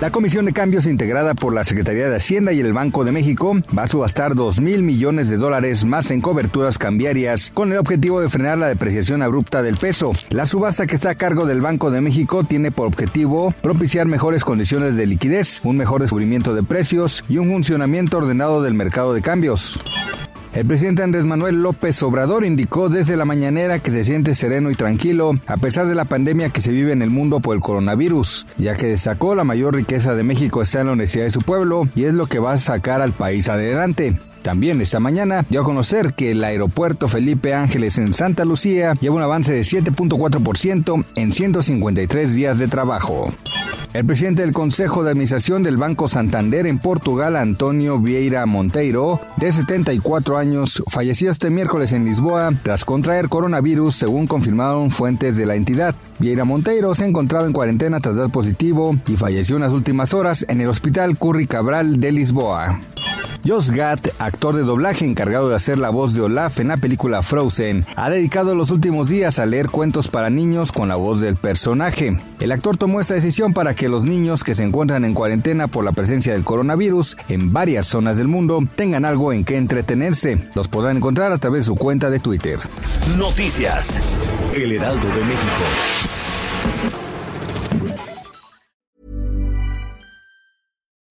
La Comisión de Cambios integrada por la Secretaría de Hacienda y el Banco de México va a subastar 2 mil millones de dólares más en coberturas cambiarias con el objetivo de frenar la depreciación abrupta del peso. La subasta que está a cargo del Banco de México tiene por objetivo propiciar mejores condiciones de liquidez, un mejor descubrimiento de precios y un funcionamiento ordenado del mercado de cambios. El presidente Andrés Manuel López Obrador indicó desde la mañanera que se siente sereno y tranquilo a pesar de la pandemia que se vive en el mundo por el coronavirus, ya que destacó la mayor riqueza de México está en la honestidad de su pueblo y es lo que va a sacar al país adelante. También esta mañana dio a conocer que el aeropuerto Felipe Ángeles en Santa Lucía lleva un avance de 7.4% en 153 días de trabajo. El presidente del Consejo de Administración del Banco Santander en Portugal, Antonio Vieira Monteiro, de 74 años, falleció este miércoles en Lisboa tras contraer coronavirus, según confirmaron fuentes de la entidad. Vieira Monteiro se encontraba en cuarentena tras dar positivo y falleció en las últimas horas en el Hospital Curry Cabral de Lisboa. Josh Gad, actor de doblaje encargado de hacer la voz de Olaf en la película Frozen, ha dedicado los últimos días a leer cuentos para niños con la voz del personaje. El actor tomó esta decisión para que los niños que se encuentran en cuarentena por la presencia del coronavirus en varias zonas del mundo tengan algo en que entretenerse. Los podrán encontrar a través de su cuenta de Twitter. Noticias. El Heraldo de México.